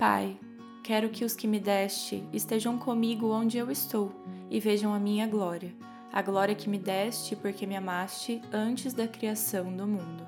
Pai, quero que os que me deste estejam comigo onde eu estou e vejam a minha glória, a glória que me deste porque me amaste antes da criação do mundo.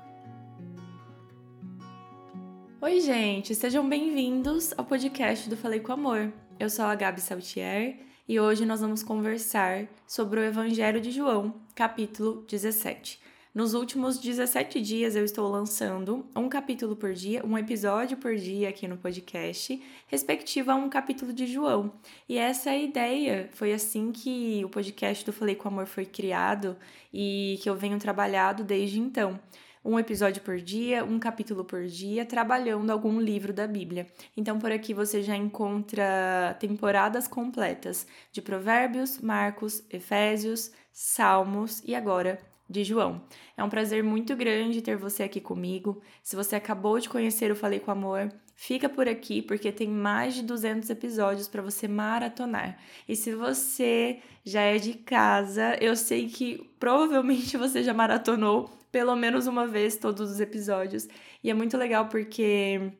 Oi, gente, sejam bem-vindos ao podcast do Falei com Amor. Eu sou a Gabi Saltier e hoje nós vamos conversar sobre o Evangelho de João, capítulo 17. Nos últimos 17 dias eu estou lançando um capítulo por dia, um episódio por dia aqui no podcast, respectivo a um capítulo de João. E essa é a ideia. Foi assim que o podcast do Falei com Amor foi criado e que eu venho trabalhado desde então um episódio por dia, um capítulo por dia, trabalhando algum livro da Bíblia. Então, por aqui você já encontra temporadas completas de Provérbios, Marcos, Efésios, Salmos e agora de João. É um prazer muito grande ter você aqui comigo. Se você acabou de conhecer o Falei com Amor, fica por aqui porque tem mais de 200 episódios para você maratonar. E se você já é de casa, eu sei que provavelmente você já maratonou pelo menos uma vez todos os episódios. E é muito legal porque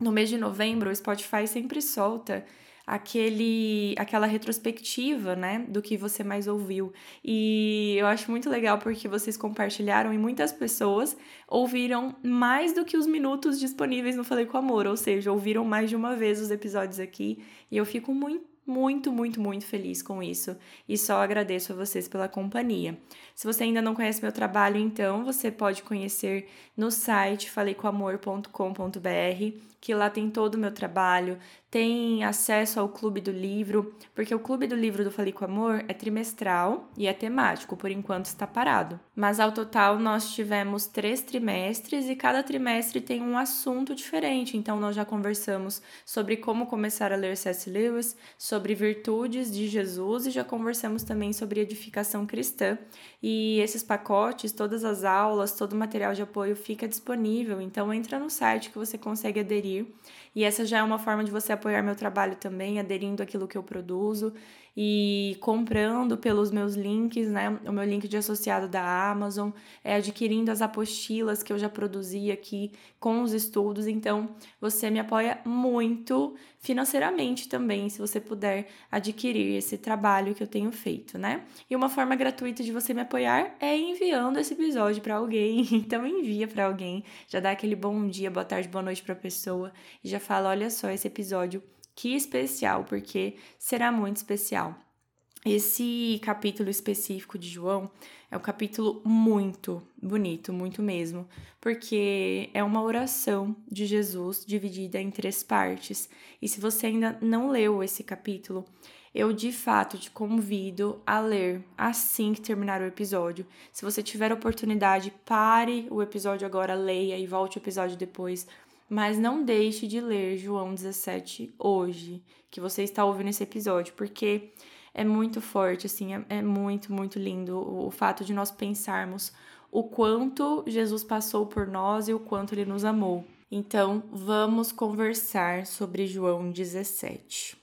no mês de novembro o Spotify sempre solta aquele aquela retrospectiva, né, do que você mais ouviu. E eu acho muito legal porque vocês compartilharam e muitas pessoas ouviram mais do que os minutos disponíveis no Falei com Amor, ou seja, ouviram mais de uma vez os episódios aqui, e eu fico muito muito, muito, muito feliz com isso e só agradeço a vocês pela companhia. Se você ainda não conhece meu trabalho, então você pode conhecer no site faleicomamor.com.br, que lá tem todo o meu trabalho, tem acesso ao Clube do Livro, porque o Clube do Livro do Falei com Amor é trimestral e é temático, por enquanto está parado. Mas ao total nós tivemos três trimestres e cada trimestre tem um assunto diferente. Então nós já conversamos sobre como começar a ler C.S. Lewis, sobre virtudes de Jesus e já conversamos também sobre edificação cristã. E esses pacotes, todas as aulas, todo o material de apoio fica disponível. Então entra no site que você consegue aderir. E essa já é uma forma de você apoiar meu trabalho também, aderindo àquilo que eu produzo e comprando pelos meus links, né? O meu link de associado da Amazon, é adquirindo as apostilas que eu já produzi aqui com os estudos. Então, você me apoia muito financeiramente também, se você puder adquirir esse trabalho que eu tenho feito, né? E uma forma gratuita de você me apoiar é enviando esse episódio para alguém. Então, envia para alguém, já dá aquele bom dia, boa tarde, boa noite para a pessoa e já fala: olha só, esse episódio que especial, porque será muito especial. Esse capítulo específico de João é um capítulo muito bonito, muito mesmo, porque é uma oração de Jesus dividida em três partes. E se você ainda não leu esse capítulo, eu de fato te convido a ler assim que terminar o episódio. Se você tiver oportunidade, pare o episódio agora, leia e volte o episódio depois, mas não deixe de ler João 17 hoje, que você está ouvindo esse episódio, porque é muito forte, assim, é, é muito, muito lindo o, o fato de nós pensarmos o quanto Jesus passou por nós e o quanto ele nos amou. Então, vamos conversar sobre João 17.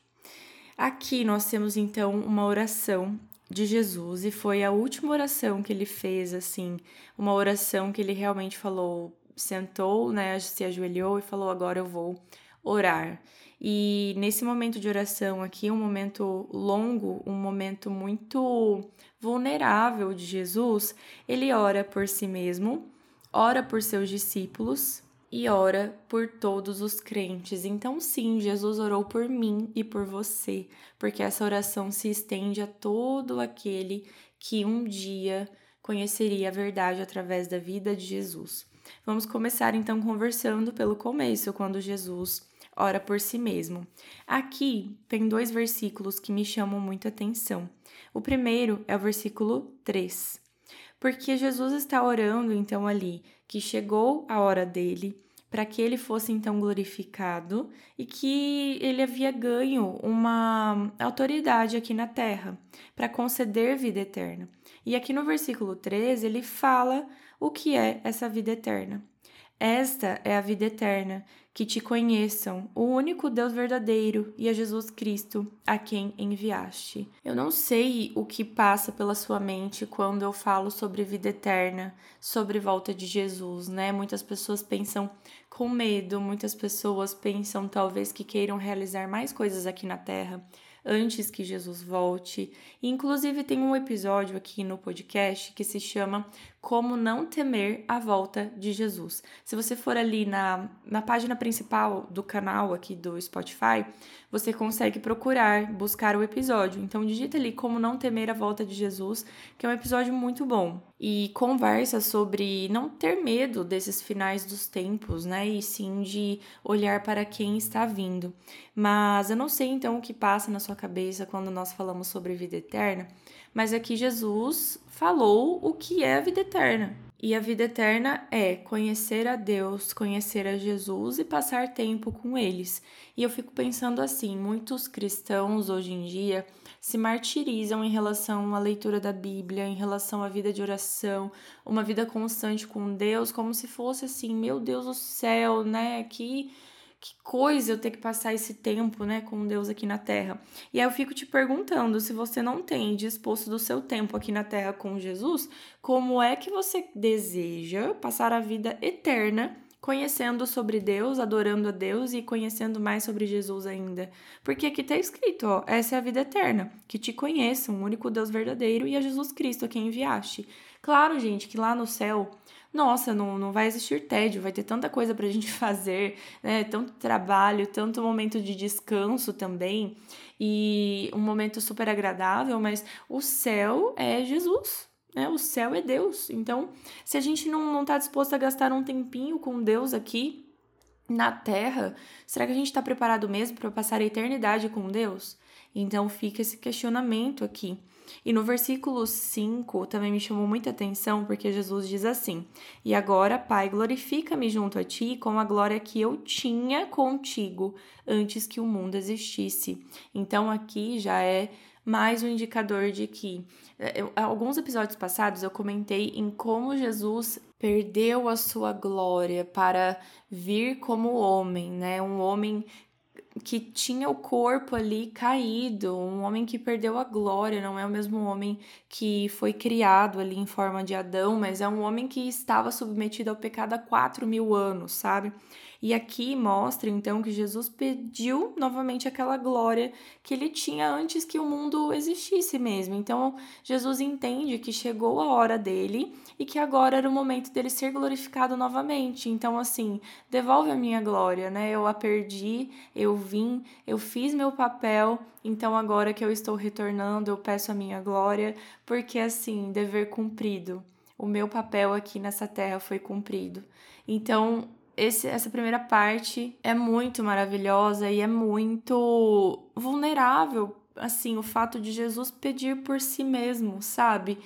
Aqui nós temos então uma oração de Jesus e foi a última oração que ele fez, assim, uma oração que ele realmente falou sentou, né, se ajoelhou e falou: Agora eu vou orar. E nesse momento de oração aqui, um momento longo, um momento muito vulnerável de Jesus, ele ora por si mesmo, ora por seus discípulos e ora por todos os crentes. Então, sim, Jesus orou por mim e por você, porque essa oração se estende a todo aquele que um dia conheceria a verdade através da vida de Jesus. Vamos começar então conversando pelo começo, quando Jesus ora por si mesmo. Aqui tem dois versículos que me chamam muita atenção. O primeiro é o versículo 3. Porque Jesus está orando então ali que chegou a hora dele para que ele fosse então glorificado e que ele havia ganho uma autoridade aqui na terra para conceder vida eterna. E aqui no versículo 13 ele fala o que é essa vida eterna. Esta é a vida eterna, que te conheçam, o único Deus verdadeiro e a Jesus Cristo, a quem enviaste. Eu não sei o que passa pela sua mente quando eu falo sobre vida eterna, sobre volta de Jesus, né? Muitas pessoas pensam com medo, muitas pessoas pensam talvez que queiram realizar mais coisas aqui na terra antes que Jesus volte. Inclusive, tem um episódio aqui no podcast que se chama Como Não Temer a Volta de Jesus. Se você for ali na, na página principal do canal aqui do Spotify, você consegue procurar, buscar o episódio. Então, digita ali Como Não Temer a Volta de Jesus, que é um episódio muito bom. E conversa sobre não ter medo desses finais dos tempos, né? E sim de olhar para quem está vindo. Mas eu não sei então o que passa na sua cabeça quando nós falamos sobre vida eterna, mas aqui Jesus falou o que é a vida eterna. E a vida eterna é conhecer a Deus, conhecer a Jesus e passar tempo com eles. E eu fico pensando assim: muitos cristãos hoje em dia se martirizam em relação à leitura da Bíblia, em relação à vida de oração, uma vida constante com Deus, como se fosse assim, meu Deus do céu, né? Que que coisa eu ter que passar esse tempo, né, com Deus aqui na Terra. E aí eu fico te perguntando, se você não tem disposto do seu tempo aqui na Terra com Jesus, como é que você deseja passar a vida eterna conhecendo sobre Deus, adorando a Deus e conhecendo mais sobre Jesus ainda. Porque aqui está escrito, ó, essa é a vida eterna, que te conheçam, o único Deus verdadeiro e a Jesus Cristo a quem enviaste. Claro, gente, que lá no céu nossa, não, não vai existir tédio, vai ter tanta coisa para a gente fazer, né? Tanto trabalho, tanto momento de descanso também, e um momento super agradável, mas o céu é Jesus. Né? O céu é Deus. Então, se a gente não está disposto a gastar um tempinho com Deus aqui na Terra, será que a gente está preparado mesmo para passar a eternidade com Deus? Então fica esse questionamento aqui. E no versículo 5 também me chamou muita atenção, porque Jesus diz assim: E agora, Pai, glorifica-me junto a ti com a glória que eu tinha contigo antes que o mundo existisse. Então aqui já é mais um indicador de que eh, eu, alguns episódios passados eu comentei em como Jesus perdeu a sua glória para vir como homem, né? Um homem que tinha o corpo ali caído, um homem que perdeu a glória, não é o mesmo homem que foi criado ali em forma de Adão, mas é um homem que estava submetido ao pecado há quatro mil anos, sabe? E aqui mostra então que Jesus pediu novamente aquela glória que ele tinha antes que o mundo existisse mesmo. Então Jesus entende que chegou a hora dele e que agora era o momento dele ser glorificado novamente. Então, assim, devolve a minha glória, né? Eu a perdi, eu vim, eu fiz meu papel, então agora que eu estou retornando, eu peço a minha glória, porque assim, dever cumprido. O meu papel aqui nessa terra foi cumprido. Então, esse, essa primeira parte é muito maravilhosa e é muito vulnerável. Assim, o fato de Jesus pedir por si mesmo, sabe?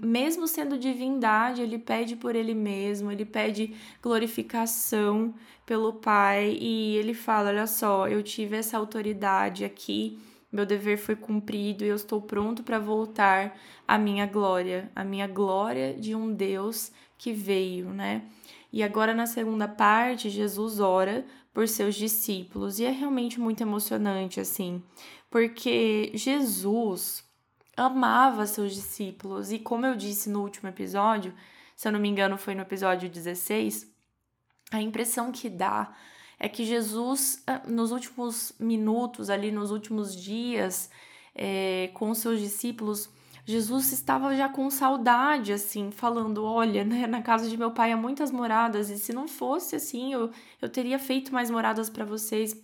Mesmo sendo divindade, ele pede por ele mesmo, ele pede glorificação pelo Pai e ele fala: Olha só, eu tive essa autoridade aqui, meu dever foi cumprido e eu estou pronto para voltar à minha glória, a minha glória de um Deus que veio, né? E agora, na segunda parte, Jesus ora por seus discípulos. E é realmente muito emocionante, assim, porque Jesus amava seus discípulos. E como eu disse no último episódio, se eu não me engano, foi no episódio 16, a impressão que dá é que Jesus, ah, nos últimos minutos, ali nos últimos dias, é, com seus discípulos, Jesus estava já com saudade, assim, falando: Olha, né, na casa de meu pai há muitas moradas, e se não fosse assim, eu, eu teria feito mais moradas para vocês,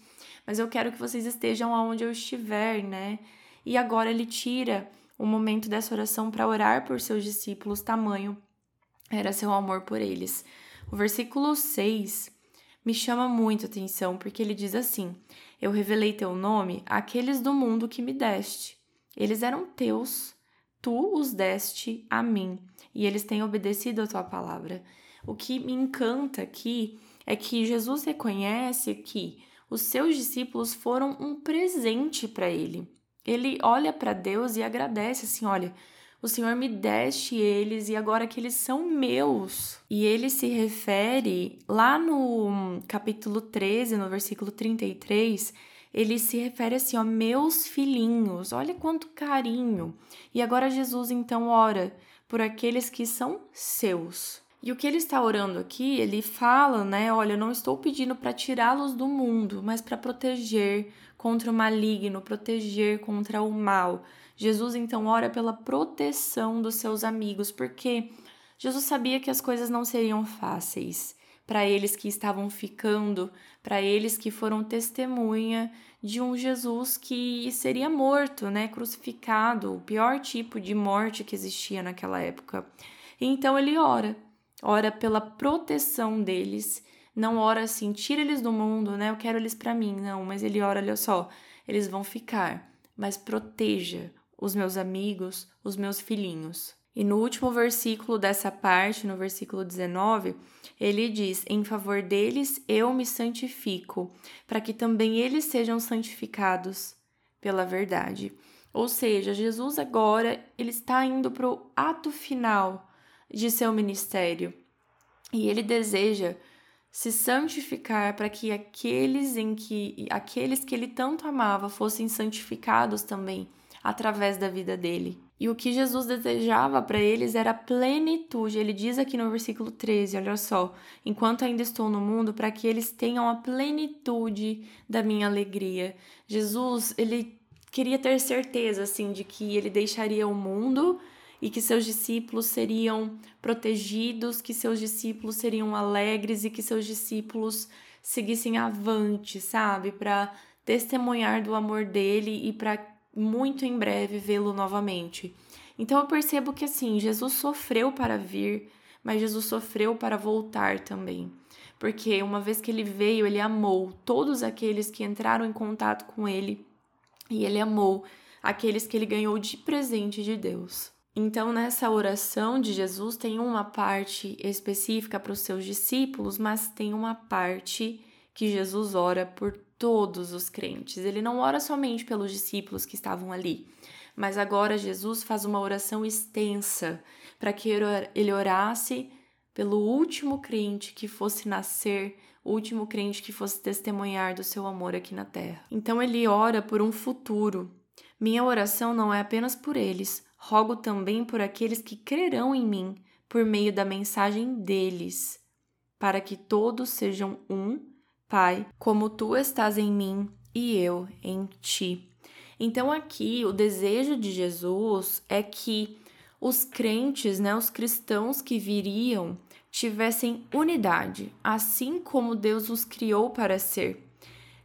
mas eu quero que vocês estejam aonde eu estiver, né? E agora ele tira o momento dessa oração para orar por seus discípulos, tamanho era seu amor por eles. O versículo 6 me chama muito atenção, porque ele diz assim: Eu revelei teu nome àqueles do mundo que me deste. Eles eram teus tu os deste a mim, e eles têm obedecido a tua palavra. O que me encanta aqui é que Jesus reconhece que os seus discípulos foram um presente para ele. Ele olha para Deus e agradece assim: olha, o Senhor me deste eles e agora que eles são meus. E ele se refere lá no capítulo 13, no versículo 33, ele se refere assim, ó, meus filhinhos. Olha quanto carinho. E agora Jesus então ora por aqueles que são seus. E o que ele está orando aqui, ele fala, né? Olha, eu não estou pedindo para tirá-los do mundo, mas para proteger contra o maligno, proteger contra o mal. Jesus então ora pela proteção dos seus amigos, porque Jesus sabia que as coisas não seriam fáceis para eles que estavam ficando, para eles que foram testemunha de um Jesus que seria morto, né, crucificado, o pior tipo de morte que existia naquela época. Então ele ora, ora pela proteção deles, não ora assim, tira eles do mundo, né? Eu quero eles para mim, não, mas ele ora, olha só, eles vão ficar, mas proteja os meus amigos, os meus filhinhos. E no último versículo dessa parte, no versículo 19, ele diz: Em favor deles eu me santifico, para que também eles sejam santificados pela verdade. Ou seja, Jesus agora ele está indo para o ato final de seu ministério e ele deseja se santificar para que aqueles em que aqueles que ele tanto amava fossem santificados também através da vida dele. E o que Jesus desejava para eles era plenitude. Ele diz aqui no versículo 13, olha só: enquanto ainda estou no mundo, para que eles tenham a plenitude da minha alegria. Jesus, ele queria ter certeza assim de que ele deixaria o mundo e que seus discípulos seriam protegidos, que seus discípulos seriam alegres e que seus discípulos seguissem avante, sabe, para testemunhar do amor dele e para muito em breve vê-lo novamente. Então eu percebo que assim, Jesus sofreu para vir, mas Jesus sofreu para voltar também. Porque uma vez que ele veio, ele amou todos aqueles que entraram em contato com ele e ele amou aqueles que ele ganhou de presente de Deus. Então, nessa oração de Jesus, tem uma parte específica para os seus discípulos, mas tem uma parte que Jesus ora por todos os crentes. Ele não ora somente pelos discípulos que estavam ali, mas agora Jesus faz uma oração extensa para que ele orasse pelo último crente que fosse nascer, o último crente que fosse testemunhar do seu amor aqui na terra. Então ele ora por um futuro. Minha oração não é apenas por eles, rogo também por aqueles que crerão em mim por meio da mensagem deles, para que todos sejam um Pai, como tu estás em mim e eu em ti. Então aqui o desejo de Jesus é que os crentes, né, os cristãos que viriam, tivessem unidade, assim como Deus os criou para ser.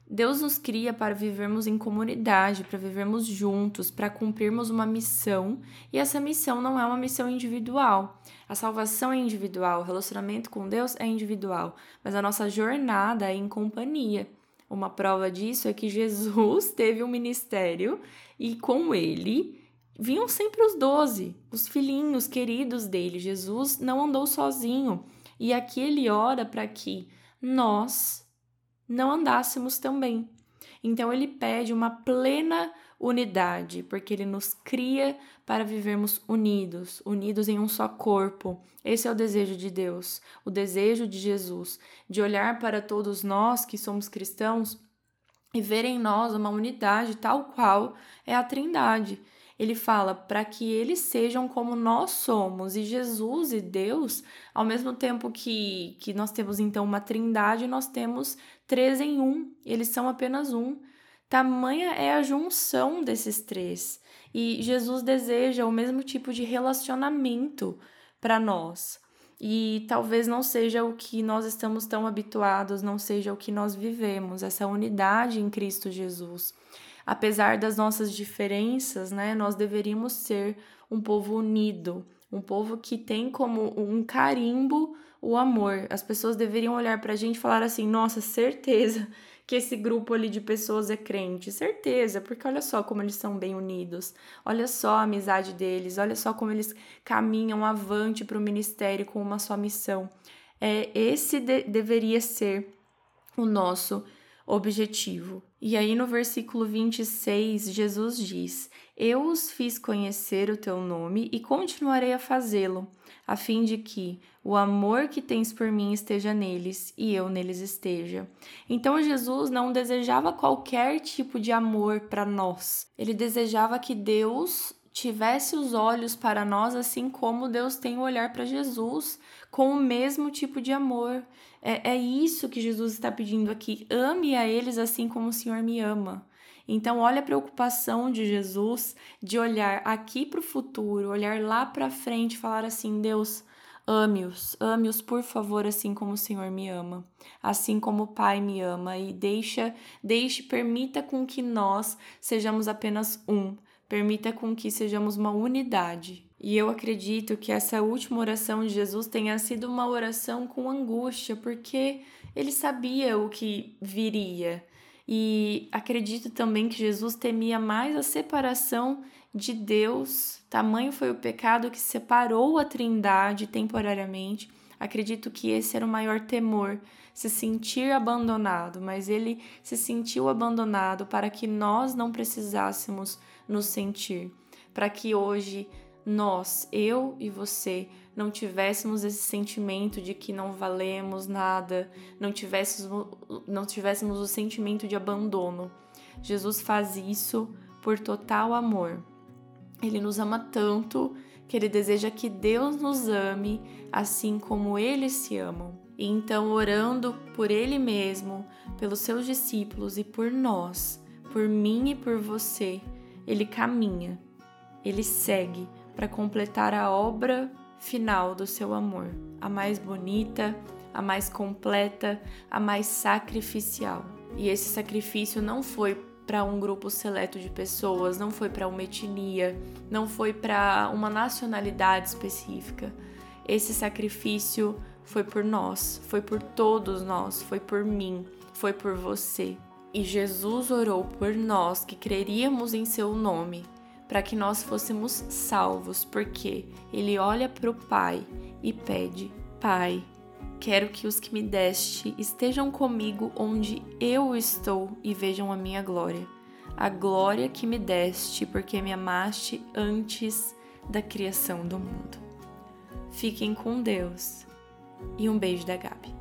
Deus nos cria para vivermos em comunidade, para vivermos juntos, para cumprirmos uma missão, e essa missão não é uma missão individual. A salvação é individual, o relacionamento com Deus é individual, mas a nossa jornada é em companhia. Uma prova disso é que Jesus teve um ministério e com ele vinham sempre os doze, os filhinhos queridos dele. Jesus não andou sozinho. E aqui ele ora para que nós não andássemos também. Então ele pede uma plena unidade, porque ele nos cria para vivermos unidos, unidos em um só corpo. Esse é o desejo de Deus, o desejo de Jesus, de olhar para todos nós que somos cristãos e ver em nós uma unidade tal qual é a Trindade ele fala para que eles sejam como nós somos. E Jesus e Deus, ao mesmo tempo que, que nós temos então uma trindade, nós temos três em um. Eles são apenas um. Tamanha é a junção desses três. E Jesus deseja o mesmo tipo de relacionamento para nós. E talvez não seja o que nós estamos tão habituados, não seja o que nós vivemos, essa unidade em Cristo Jesus apesar das nossas diferenças, né, nós deveríamos ser um povo unido, um povo que tem como um carimbo o amor. As pessoas deveriam olhar para a gente e falar assim: nossa, certeza que esse grupo ali de pessoas é crente, certeza, porque olha só como eles são bem unidos, olha só a amizade deles, olha só como eles caminham avante para o ministério com uma só missão. É, esse de deveria ser o nosso objetivo. E aí no versículo 26, Jesus diz: Eu os fiz conhecer o teu nome e continuarei a fazê-lo, a fim de que o amor que tens por mim esteja neles e eu neles esteja. Então Jesus não desejava qualquer tipo de amor para nós. Ele desejava que Deus tivesse os olhos para nós, assim como Deus tem o olhar para Jesus, com o mesmo tipo de amor. É, é isso que Jesus está pedindo aqui. Ame a eles assim como o Senhor me ama. Então, olha a preocupação de Jesus de olhar aqui para o futuro, olhar lá para frente, falar assim: Deus, ame-os, ame-os por favor, assim como o Senhor me ama, assim como o Pai me ama e deixa, deixe, permita com que nós sejamos apenas um, permita com que sejamos uma unidade. E eu acredito que essa última oração de Jesus tenha sido uma oração com angústia, porque ele sabia o que viria. E acredito também que Jesus temia mais a separação de Deus. Tamanho foi o pecado que separou a Trindade temporariamente. Acredito que esse era o maior temor, se sentir abandonado, mas ele se sentiu abandonado para que nós não precisássemos nos sentir, para que hoje nós, eu e você, não tivéssemos esse sentimento de que não valemos nada, não tivéssemos, não tivéssemos o sentimento de abandono. Jesus faz isso por total amor. Ele nos ama tanto que ele deseja que Deus nos ame assim como eles se amam. E então, orando por ele mesmo, pelos seus discípulos e por nós, por mim e por você, ele caminha, ele segue para completar a obra final do seu amor, a mais bonita, a mais completa, a mais sacrificial. E esse sacrifício não foi para um grupo seleto de pessoas, não foi para uma etnia, não foi para uma nacionalidade específica. Esse sacrifício foi por nós, foi por todos nós, foi por mim, foi por você. E Jesus orou por nós que creríamos em seu nome para que nós fôssemos salvos, porque ele olha para o Pai e pede: Pai, quero que os que me deste estejam comigo onde eu estou e vejam a minha glória. A glória que me deste, porque me amaste antes da criação do mundo. Fiquem com Deus e um beijo da Gabi.